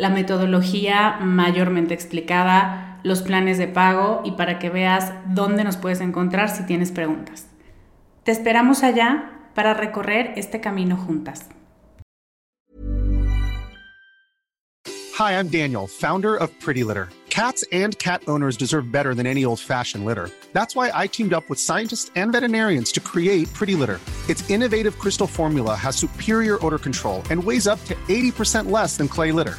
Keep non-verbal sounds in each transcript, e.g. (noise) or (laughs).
la metodología mayormente explicada, los planes de pago y para que veas dónde nos puedes encontrar si tienes preguntas. Te esperamos allá para recorrer este camino juntas. Hi, I'm Daniel, founder of Pretty Litter. Cats and cat owners deserve better than any old-fashioned litter. That's why I teamed up with scientists and veterinarians to create Pretty Litter. Its innovative crystal formula has superior odor control and weighs up to 80% less than clay litter.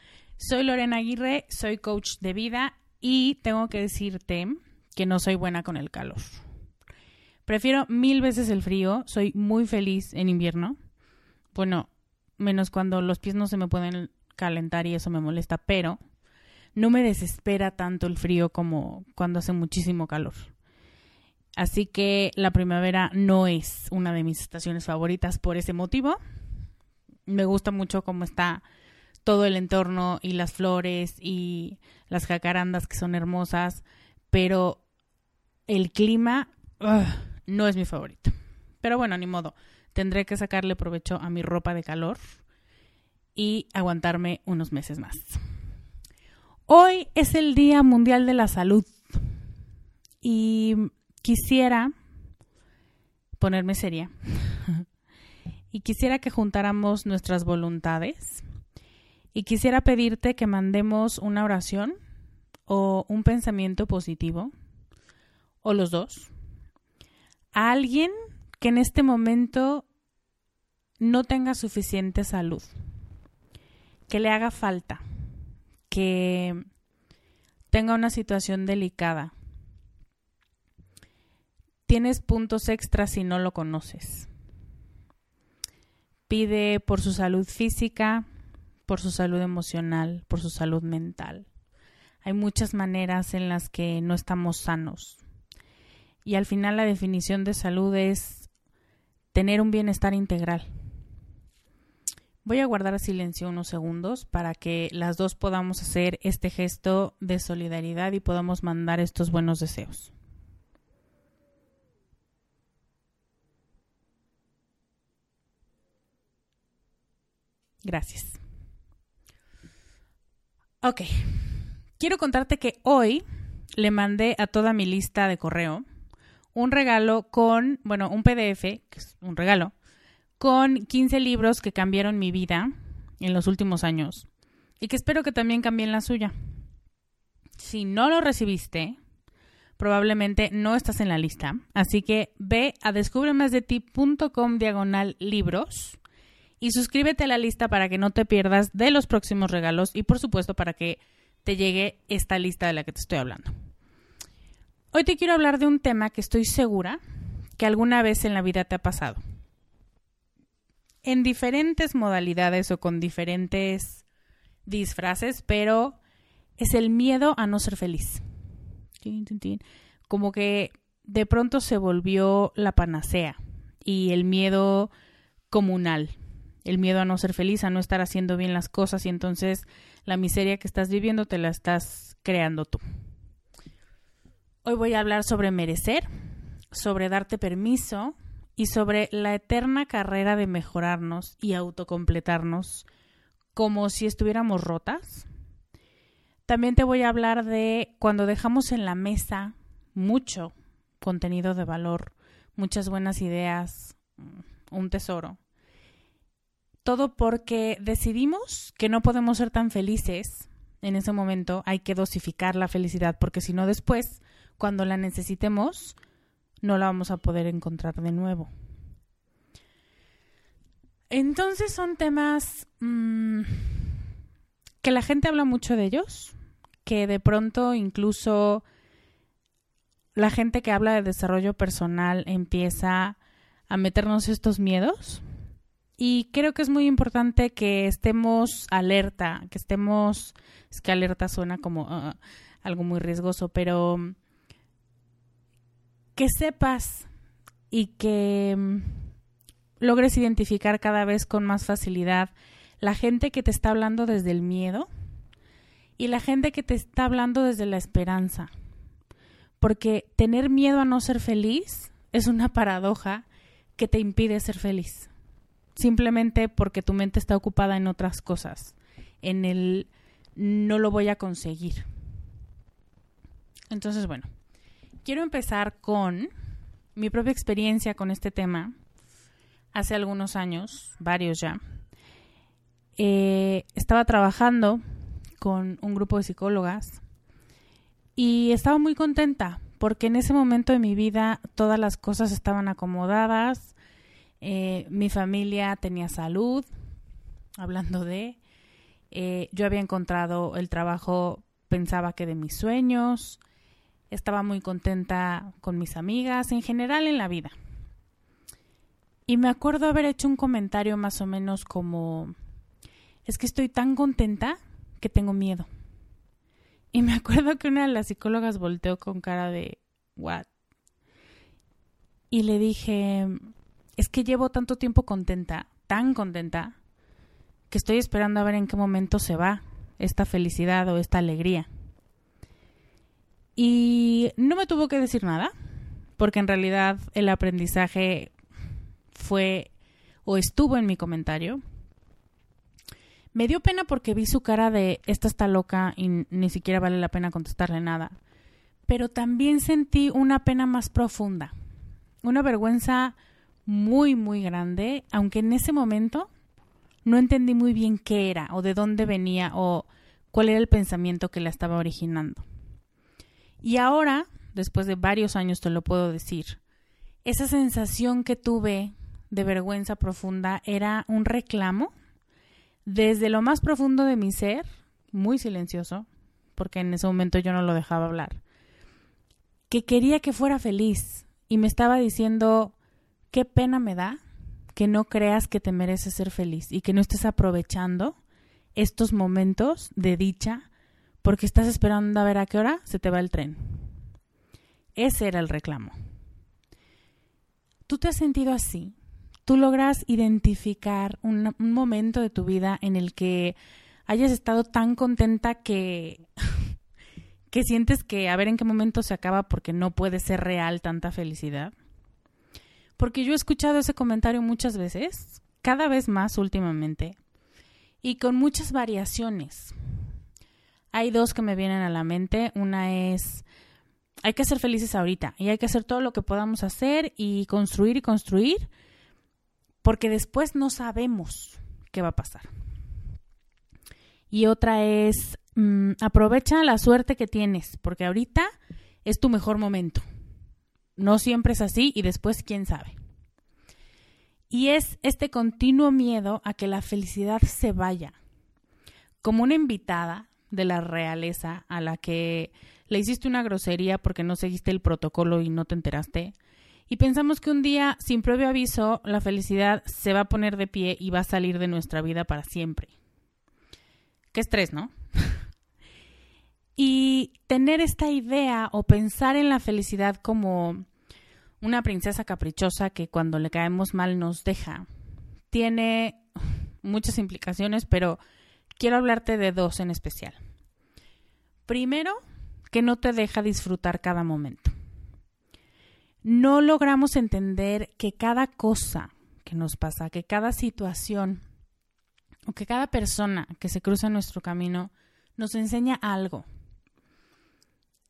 Soy Lorena Aguirre, soy coach de vida y tengo que decirte que no soy buena con el calor. Prefiero mil veces el frío, soy muy feliz en invierno. Bueno, menos cuando los pies no se me pueden calentar y eso me molesta, pero no me desespera tanto el frío como cuando hace muchísimo calor. Así que la primavera no es una de mis estaciones favoritas por ese motivo. Me gusta mucho cómo está todo el entorno y las flores y las jacarandas que son hermosas, pero el clima no es mi favorito. Pero bueno, ni modo, tendré que sacarle provecho a mi ropa de calor y aguantarme unos meses más. Hoy es el Día Mundial de la Salud y quisiera ponerme seria (laughs) y quisiera que juntáramos nuestras voluntades y quisiera pedirte que mandemos una oración o un pensamiento positivo, o los dos, a alguien que en este momento no tenga suficiente salud, que le haga falta, que tenga una situación delicada. Tienes puntos extras si no lo conoces. Pide por su salud física, por su salud emocional, por su salud mental. Hay muchas maneras en las que no estamos sanos. Y al final la definición de salud es tener un bienestar integral. Voy a guardar silencio unos segundos para que las dos podamos hacer este gesto de solidaridad y podamos mandar estos buenos deseos. Gracias. Ok. Quiero contarte que hoy le mandé a toda mi lista de correo un regalo con, bueno, un PDF, que es un regalo, con 15 libros que cambiaron mi vida en los últimos años y que espero que también cambien la suya. Si no lo recibiste, probablemente no estás en la lista, así que ve a descubremasdeti.com diagonal libros y suscríbete a la lista para que no te pierdas de los próximos regalos y por supuesto para que te llegue esta lista de la que te estoy hablando. Hoy te quiero hablar de un tema que estoy segura que alguna vez en la vida te ha pasado. En diferentes modalidades o con diferentes disfraces, pero es el miedo a no ser feliz. Como que de pronto se volvió la panacea y el miedo comunal, el miedo a no ser feliz, a no estar haciendo bien las cosas y entonces la miseria que estás viviendo te la estás creando tú. Hoy voy a hablar sobre merecer, sobre darte permiso y sobre la eterna carrera de mejorarnos y autocompletarnos como si estuviéramos rotas. También te voy a hablar de cuando dejamos en la mesa mucho contenido de valor, muchas buenas ideas, un tesoro. Todo porque decidimos que no podemos ser tan felices en ese momento, hay que dosificar la felicidad porque si no después cuando la necesitemos, no la vamos a poder encontrar de nuevo. Entonces son temas mm, que la gente habla mucho de ellos, que de pronto incluso la gente que habla de desarrollo personal empieza a meternos estos miedos. Y creo que es muy importante que estemos alerta, que estemos, es que alerta suena como ah, algo muy riesgoso, pero que sepas y que mm, logres identificar cada vez con más facilidad la gente que te está hablando desde el miedo y la gente que te está hablando desde la esperanza. Porque tener miedo a no ser feliz es una paradoja que te impide ser feliz. Simplemente porque tu mente está ocupada en otras cosas, en el no lo voy a conseguir. Entonces, bueno, quiero empezar con mi propia experiencia con este tema hace algunos años, varios ya. Eh, estaba trabajando con un grupo de psicólogas y estaba muy contenta porque en ese momento de mi vida todas las cosas estaban acomodadas, eh, mi familia tenía salud, hablando de, eh, yo había encontrado el trabajo, pensaba que de mis sueños, estaba muy contenta con mis amigas, en general en la vida. Y me acuerdo haber hecho un comentario más o menos como, es que estoy tan contenta que tengo miedo. Y me (laughs) acuerdo que una de las psicólogas volteó con cara de, ¿what? Y le dije, es que llevo tanto tiempo contenta, tan contenta, que estoy esperando a ver en qué momento se va esta felicidad o esta alegría. Y no me tuvo que decir nada, porque en realidad el aprendizaje fue o estuvo en mi comentario. Me dio pena porque vi su cara de esta está loca y ni siquiera vale la pena contestarle nada. Pero también sentí una pena más profunda, una vergüenza muy, muy grande, aunque en ese momento no entendí muy bien qué era o de dónde venía o cuál era el pensamiento que la estaba originando. Y ahora, después de varios años te lo puedo decir, esa sensación que tuve de vergüenza profunda era un reclamo desde lo más profundo de mi ser, muy silencioso, porque en ese momento yo no lo dejaba hablar, que quería que fuera feliz y me estaba diciendo, qué pena me da que no creas que te mereces ser feliz y que no estés aprovechando estos momentos de dicha porque estás esperando a ver a qué hora se te va el tren. Ese era el reclamo. ¿Tú te has sentido así? ¿Tú logras identificar un, momento de tu vida en el que hayas estado tan contenta que, (laughs) que sientes que a ver en qué momento se acaba porque no puede ser real tanta felicidad? Porque yo he escuchado ese comentario muchas veces, cada vez más últimamente, y con muchas variaciones. Hay dos que me vienen a la mente. Una es, hay que ser felices ahorita y hay que hacer todo lo que podamos hacer y construir y construir porque después no sabemos qué va a pasar. Y otra es, mm, aprovecha la suerte que tienes, porque ahorita es tu mejor momento. No siempre es así y después quién sabe. Y es este continuo miedo a que la felicidad se vaya. Como una invitada de la realeza a la que le hiciste una grosería porque no seguiste el protocolo y no te enteraste. Y pensamos que un día, sin previo aviso, la felicidad se va a poner de pie y va a salir de nuestra vida para siempre. Qué estrés, ¿no? Y tener esta idea o pensar en la felicidad como una princesa caprichosa que cuando le caemos mal nos deja, tiene muchas implicaciones, pero quiero hablarte de dos en especial. Primero, que no te deja disfrutar cada momento. No logramos entender que cada cosa que nos pasa, que cada situación o que cada persona que se cruza en nuestro camino nos enseña algo.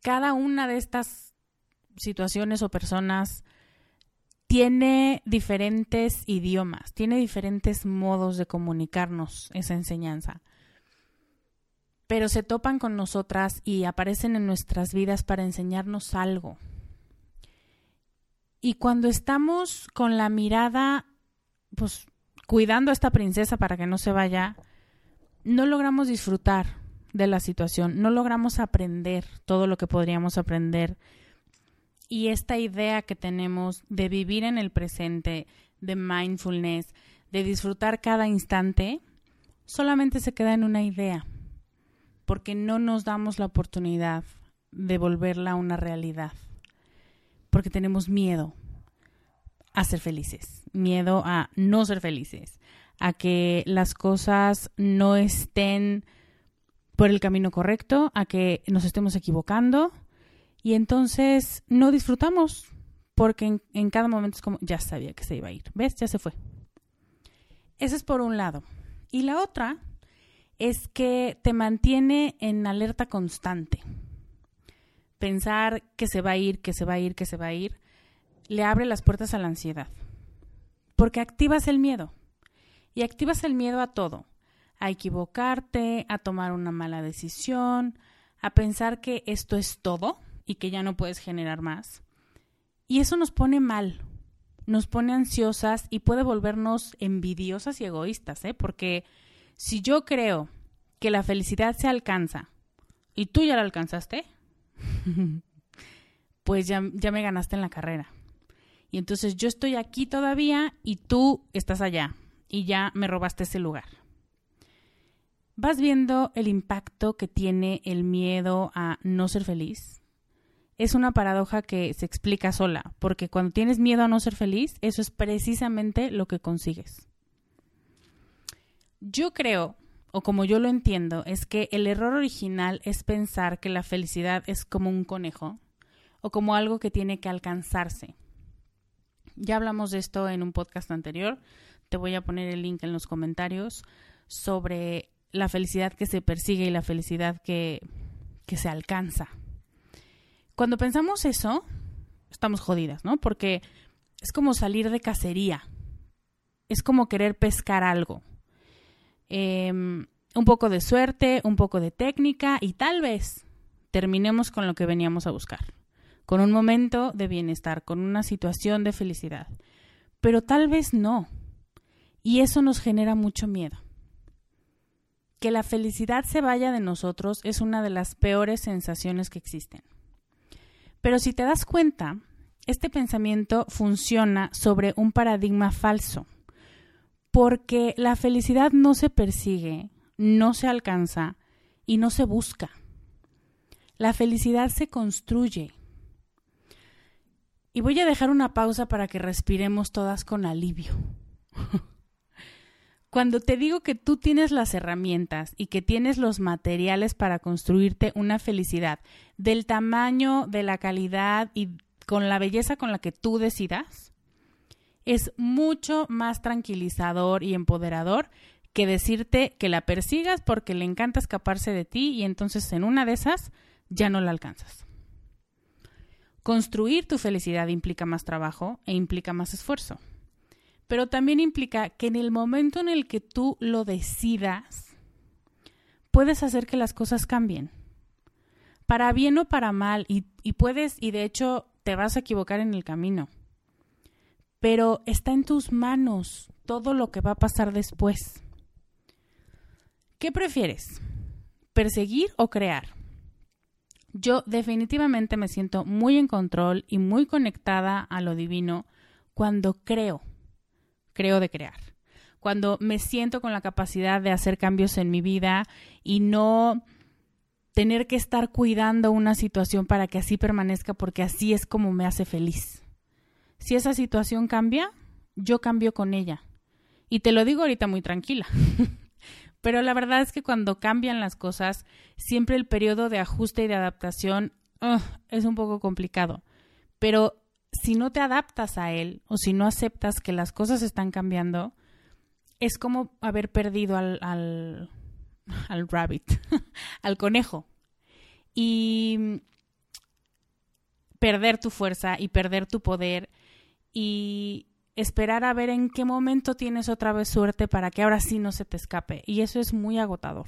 Cada una de estas situaciones o personas tiene diferentes idiomas, tiene diferentes modos de comunicarnos esa enseñanza. Pero se topan con nosotras y aparecen en nuestras vidas para enseñarnos algo. Y cuando estamos con la mirada, pues cuidando a esta princesa para que no se vaya, no logramos disfrutar de la situación, no logramos aprender todo lo que podríamos aprender. Y esta idea que tenemos de vivir en el presente, de mindfulness, de disfrutar cada instante, solamente se queda en una idea, porque no nos damos la oportunidad de volverla una realidad, porque tenemos miedo a ser felices, miedo a no ser felices, a que las cosas no estén por el camino correcto, a que nos estemos equivocando y entonces no disfrutamos porque en, cada momento es como, ya sabía que se iba a ir, ¿ves? Ya se fue. Ese es por un lado. Y la otra es que te mantiene en alerta constante. Pensar que se va a ir, que se va a ir, que se va a ir, le abre las puertas a la ansiedad. Porque activas el miedo. Y activas el miedo a todo. A equivocarte, a tomar una mala decisión, a pensar que esto es todo y que ya no puedes generar más. Y eso nos pone mal, nos pone ansiosas y puede volvernos envidiosas y egoístas, ¿eh? Porque si yo creo que la felicidad se alcanza y tú ya la alcanzaste, (laughs) pues ya, ya me ganaste en la carrera. Y entonces yo estoy aquí todavía y tú estás allá y ya me robaste ese lugar. ¿Vas viendo el impacto que tiene el miedo a no ser feliz? es una paradoja que se explica sola, porque cuando tienes miedo a no ser feliz, eso es precisamente lo que consigues. Yo creo, o como yo lo entiendo, es que el error original es pensar que la felicidad es como un conejo o como algo que tiene que alcanzarse. Ya hablamos de esto en un podcast anterior, te voy a poner el link en los comentarios sobre la felicidad que se persigue y la felicidad que, que se alcanza. Cuando pensamos eso, estamos jodidas, ¿no? Porque es como salir de cacería. Es como querer pescar algo. Em, un poco de suerte, un poco de técnica y tal vez terminemos con lo que veníamos a buscar. Con un momento de bienestar, con una situación de felicidad. Pero tal vez no. Y eso nos genera mucho miedo. Que la felicidad se vaya de nosotros es una de las peores sensaciones que existen. Pero si te das cuenta, este pensamiento funciona sobre un paradigma falso, porque la felicidad no se persigue, no se alcanza y no se busca. La felicidad se construye. Y voy a dejar una pausa para que respiremos todas con alivio. (laughs) Cuando te digo que tú tienes las herramientas y que tienes los materiales para construirte una felicidad del tamaño, de la calidad y con la belleza con la que tú decidas, es mucho más tranquilizador y empoderador que decirte que la persigas porque le encanta escaparse de ti y entonces en una de esas ya no la alcanzas. Construir tu felicidad implica más trabajo e implica más esfuerzo. Pero también implica que en el momento en el que tú lo decidas, puedes hacer que las cosas cambien. Para bien o para mal, y, y puedes, y de hecho te vas a equivocar en el camino. Pero está en tus manos todo lo que va a pasar después. ¿Qué prefieres? ¿Perseguir o crear? Yo definitivamente me siento muy en control y muy conectada a lo divino cuando creo, creo de crear, cuando me siento con la capacidad de hacer cambios en mi vida y no tener que estar cuidando una situación para que así permanezca porque así es como me hace feliz. Si esa situación cambia, yo cambio con ella. Y te lo digo ahorita muy tranquila. (laughs) Pero la verdad es que cuando cambian las cosas, siempre el periodo de ajuste y de adaptación es un poco complicado. Pero si no te adaptas a él o si no aceptas que las cosas están cambiando, es como haber perdido al, al, al rabbit, (laughs) al conejo. Y perder tu fuerza y perder tu poder y esperar a ver en qué momento tienes otra vez suerte para que ahora sí no se te escape. Y eso es muy agotador.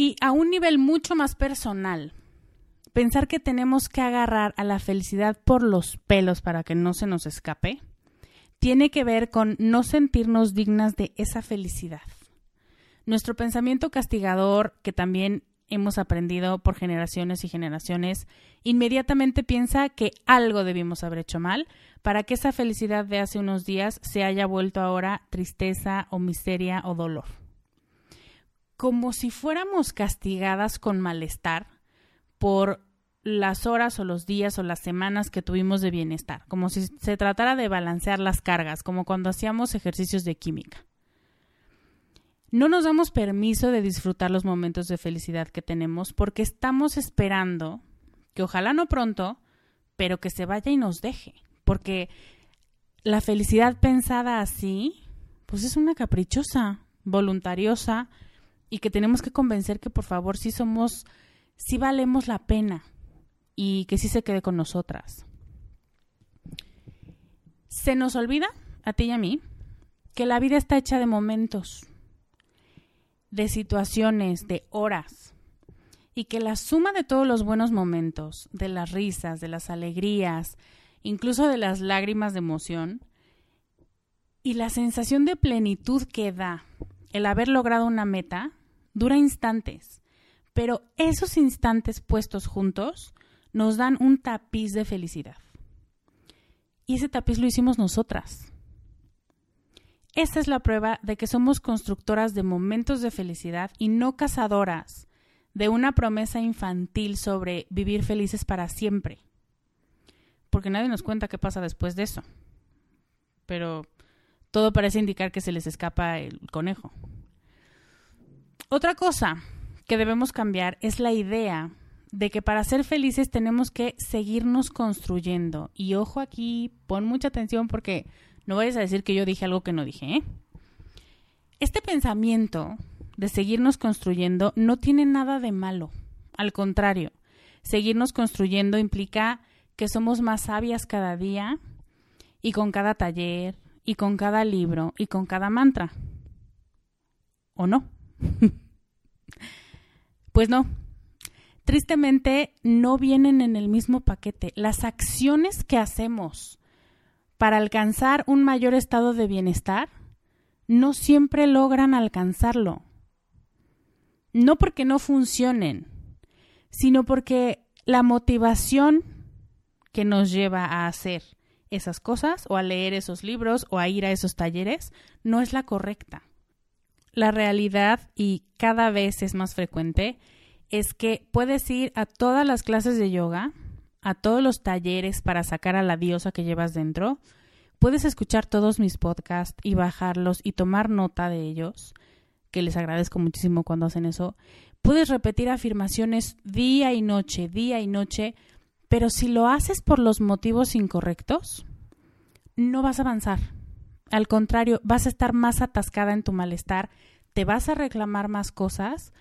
Y a un nivel mucho más personal, pensar que tenemos que agarrar a la felicidad por los pelos para que no se nos escape, tiene que ver con no sentirnos dignas de esa felicidad. Nuestro pensamiento castigador, que también hemos aprendido por generaciones y generaciones, inmediatamente piensa que algo debimos haber hecho mal para que esa felicidad de hace unos días se haya vuelto ahora tristeza o miseria o dolor. Como si fuéramos castigadas con malestar por las horas o los días o las semanas que tuvimos de bienestar, como si se tratara de balancear las cargas, como cuando hacíamos ejercicios de química no nos damos permiso de disfrutar los momentos de felicidad que tenemos porque estamos esperando que ojalá no pronto, pero que se vaya y nos deje. Porque la felicidad pensada así, pues es una caprichosa, voluntariosa y que tenemos que convencer que por favor sí somos, sí valemos la pena y que sí se quede con nosotras. Se nos olvida, a ti y a mí, que la vida está hecha de momentos de situaciones, de horas, y que la suma de todos los buenos momentos, de las risas, de las alegrías, incluso de las lágrimas de emoción, y la sensación de plenitud que da el haber logrado una meta, dura instantes, pero esos instantes puestos juntos nos dan un tapiz de felicidad. Y ese tapiz lo hicimos nosotras. Esta es la prueba de que somos constructoras de momentos de felicidad y no cazadoras de una promesa infantil sobre vivir felices para siempre. Porque nadie nos cuenta qué pasa después de eso. Pero todo parece indicar que se les escapa el conejo. Otra cosa que debemos cambiar es la idea de que para ser felices tenemos que seguirnos construyendo. Y ojo aquí, pon mucha atención porque no vayas a decir que yo dije algo que no dije. ¿eh? Este pensamiento de seguirnos construyendo no tiene nada de malo. Al contrario, seguirnos construyendo implica que somos más sabias cada día y con cada taller y con cada libro y con cada mantra. ¿O no? (laughs) pues no. Tristemente no vienen en el mismo paquete. Las acciones que hacemos para alcanzar un mayor estado de bienestar, no siempre logran alcanzarlo. No porque no funcionen, sino porque la motivación que nos lleva a hacer esas cosas o a leer esos libros o a ir a esos talleres no es la correcta. La realidad, y cada vez es más frecuente, es que puedes ir a todas las clases de yoga, a todos los talleres para sacar a la diosa que llevas dentro. Puedes escuchar todos mis podcasts y bajarlos y tomar nota de ellos, que les agradezco muchísimo cuando hacen eso. Puedes repetir afirmaciones día y noche, día y noche, pero si lo haces por los motivos incorrectos, no vas a avanzar. Al contrario, vas a estar más atascada en tu malestar, te vas a reclamar más cosas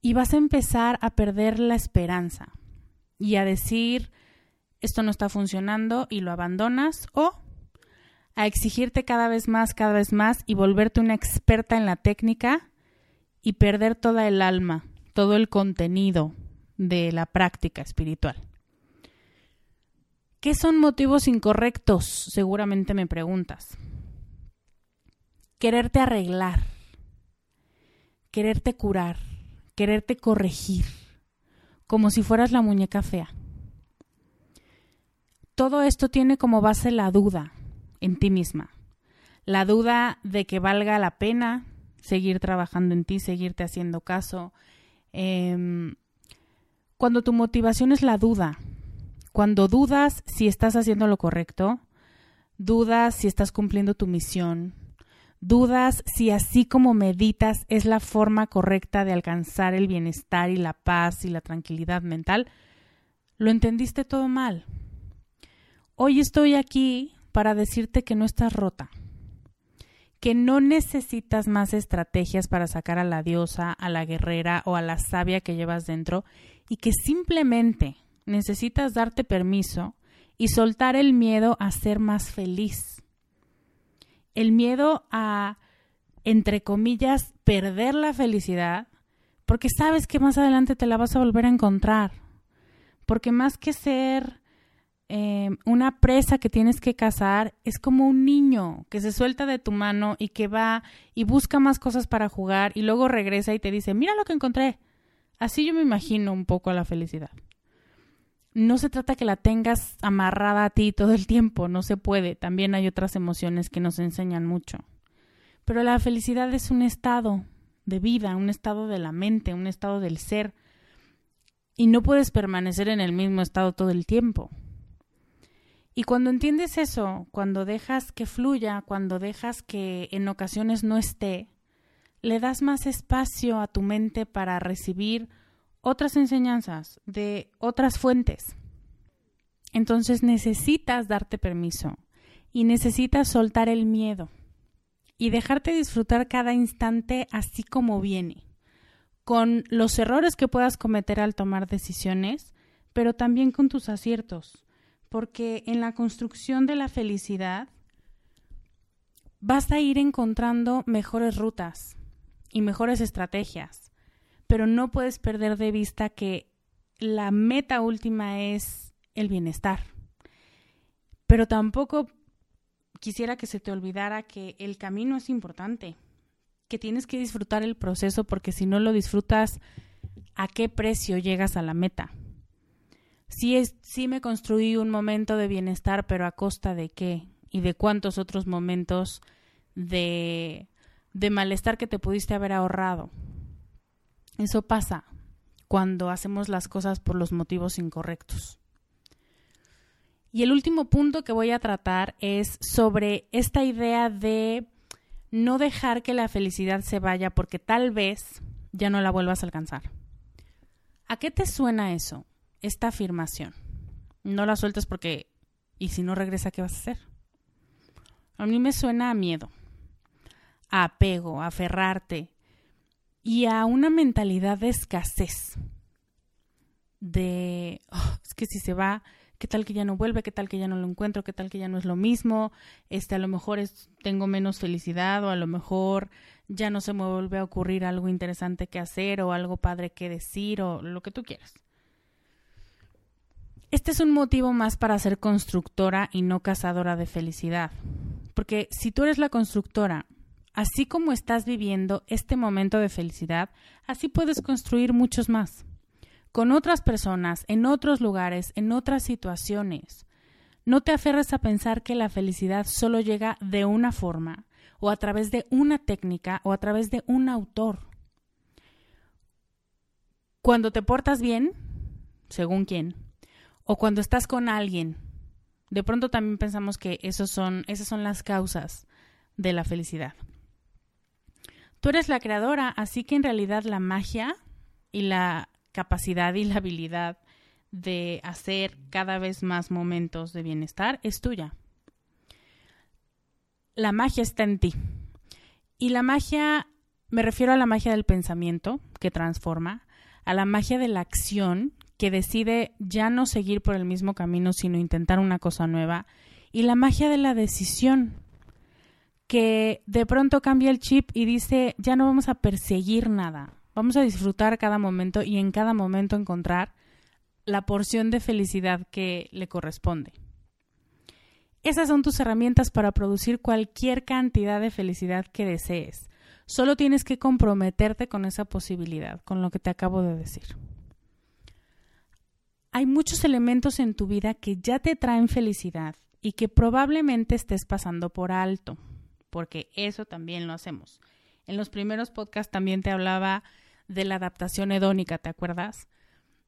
y vas a empezar a perder la esperanza y a decir esto no está funcionando y lo abandonas o a exigirte cada vez más, cada vez más y volverte una experta en la técnica y perder toda el alma, todo el contenido de la práctica espiritual. ¿Qué son motivos incorrectos? Seguramente me preguntas. Quererte arreglar, quererte curar, quererte corregir, como si fueras la muñeca fea. Todo esto tiene como base la duda en ti misma, la duda de que valga la pena seguir trabajando en ti, seguirte haciendo caso. Em, cuando tu motivación es la duda, cuando dudas si estás haciendo lo correcto, dudas si estás cumpliendo tu misión, dudas si así como meditas es la forma correcta de alcanzar el bienestar y la paz y la tranquilidad mental, lo entendiste todo mal. Hoy estoy aquí para decirte que no estás rota, que no necesitas más estrategias para sacar a la diosa, a la guerrera o a la sabia que llevas dentro y que simplemente necesitas darte permiso y soltar el miedo a ser más feliz el miedo a, entre comillas, perder la felicidad, porque sabes que más adelante te la vas a volver a encontrar. Porque más que ser eh, una presa que tienes que cazar, es como un niño que se suelta de tu mano y que va y busca más cosas para jugar y luego regresa y te dice, mira lo que encontré. Así yo me imagino un poco a la felicidad no se trata que la tengas amarrada a ti todo el tiempo, no se puede. También hay otras emociones que nos enseñan mucho. Pero la felicidad es un estado de vida, un estado de la mente, un estado del ser. Y no puedes permanecer en el mismo estado todo el tiempo. Y cuando entiendes eso, cuando dejas que fluya, cuando dejas que en ocasiones no esté, le das más espacio a tu mente para recibir otras enseñanzas, de otras fuentes. Entonces necesitas darte permiso y necesitas soltar el miedo y dejarte disfrutar cada instante así como viene, con los errores que puedas cometer al tomar decisiones, pero también con tus aciertos, porque en la construcción de la felicidad vas a ir encontrando mejores rutas y mejores estrategias pero no puedes perder de vista que la meta última es el bienestar. Pero tampoco quisiera que se te olvidara que el camino es importante, que tienes que disfrutar el proceso porque si no lo disfrutas, ¿a qué precio llegas a la meta? Sí, es, sí me construí un momento de bienestar, pero a costa de qué y de cuántos otros momentos de, de malestar que te pudiste haber ahorrado. Eso pasa cuando hacemos las cosas por los motivos incorrectos. Y el último punto que voy a tratar es sobre esta idea de no dejar que la felicidad se vaya porque tal vez ya no la vuelvas a alcanzar. ¿A qué te suena eso? Esta afirmación. No la sueltes porque ¿y si no regresa qué vas a hacer? A mí me suena a miedo, a apego, a aferrarte, y a una mentalidad de escasez, de, oh, es que si se va, qué tal que ya no vuelve, qué tal que ya no lo encuentro, qué tal que ya no es lo mismo, este, a lo mejor es, tengo menos felicidad o a lo mejor ya no se me vuelve a ocurrir algo interesante que hacer o algo padre que decir o lo que tú quieras. Este es un motivo más para ser constructora y no cazadora de felicidad. Porque si tú eres la constructora así como estás viviendo este momento de felicidad, así puedes construir muchos más, con otras personas, en otros lugares, en otras situaciones. No te aferres a pensar que la felicidad solo llega de una forma o a través de una técnica o a través de un autor. Cuando te portas bien, según quién, o cuando estás con alguien, de pronto también pensamos que esos son, esas son las causas de la felicidad. Tú eres la creadora, así que en realidad la magia y la capacidad y la habilidad de hacer cada vez más momentos de bienestar es tuya. La magia está en ti. Y la magia, me refiero a la magia del pensamiento que transforma, a la magia de la acción que decide ya no seguir por el mismo camino, sino intentar una cosa nueva, y la magia de la decisión que de pronto cambia el chip y dice, ya no vamos a perseguir nada, vamos a disfrutar cada momento y en cada momento encontrar la porción de felicidad que le corresponde. Esas son tus herramientas para producir cualquier cantidad de felicidad que desees. Solo tienes que comprometerte con esa posibilidad, con lo que te acabo de decir. Hay muchos elementos en tu vida que ya te traen felicidad y que probablemente estés pasando por alto, porque eso también lo hacemos. En los primeros podcasts también te hablaba de la adaptación hedónica, ¿te acuerdas?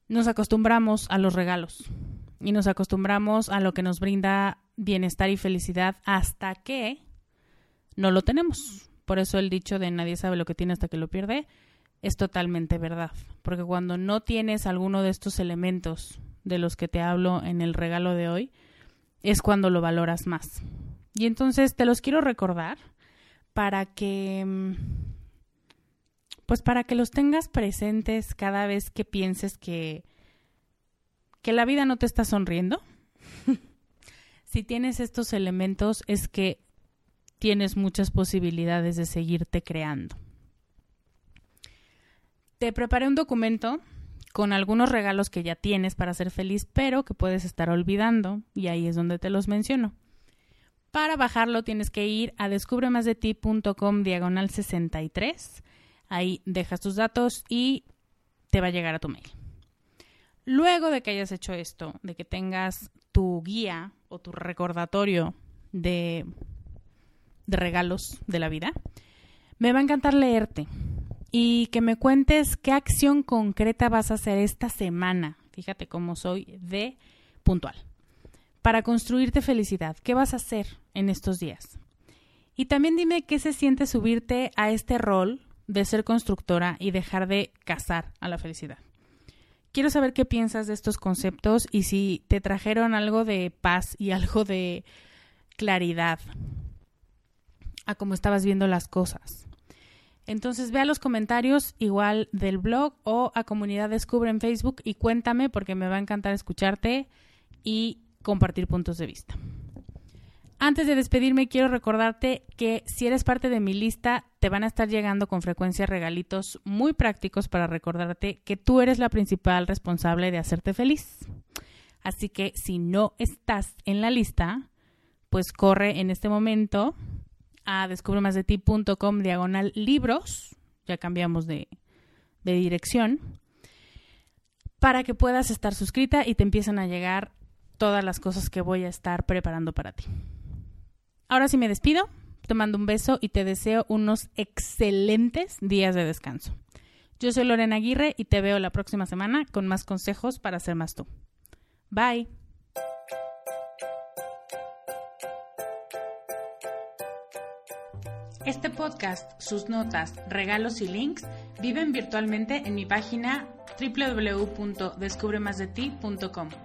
nos acostumbramos a los regalos y nos acostumbramos a lo que nos brinda bienestar y felicidad hasta que no lo tenemos. Por eso el dicho de nadie sabe lo que tiene hasta que lo pierde es totalmente verdad. Porque cuando no tienes alguno de estos elementos de los que te hablo en el regalo de hoy, es cuando lo valoras más. Y entonces te los quiero recordar para que mm, pues para que los tengas presentes cada vez que pienses que, que la vida no te está sonriendo. (laughs) si tienes estos elementos es que tienes muchas posibilidades de seguirte creando. Te preparé un documento con algunos regalos que ya tienes para ser feliz, pero que puedes estar olvidando, y ahí es donde te los menciono. Para bajarlo tienes que ir a descubremasdeti.com diagonal 63 Ahí dejas tus datos y te va a llegar a tu mail. Luego de que hayas hecho esto, de que tengas tu guía o tu recordatorio de, de regalos de la vida, me va a encantar leerte y que me cuentes qué acción concreta vas a hacer esta semana. Fíjate cómo soy de puntual. Para construirte felicidad, ¿qué vas a hacer en estos días? Y también dime qué se siente subirte a este rol de ser constructora y dejar de cazar a la felicidad. Quiero saber qué piensas de estos conceptos y si te trajeron algo de paz y (laughs) algo de claridad a cómo estabas viendo las cosas. Entonces ve a los comentarios igual del blog o a Comunidad Descubre en Facebook y cuéntame porque me va a encantar escucharte y compartir puntos de vista. Antes de despedirme, quiero recordarte que si eres parte de mi lista, te van a estar llegando con frecuencia regalitos muy prácticos para recordarte que tú eres la principal responsable de hacerte feliz. Así que si no estás en la lista, pues corre en este momento a descubremasdeti.com diagonal libros, ya cambiamos de, de dirección, para que puedas estar suscrita y te empiecen a llegar todas las cosas que voy a estar preparando para ti. Ahora sí me despido, te mando un beso y te deseo unos excelentes días de descanso. Yo soy Lorena Aguirre y te veo la próxima semana con más consejos para ser más tú. Bye. Este podcast, sus notas, regalos y links viven virtualmente en mi página www.descubremasdeti.com.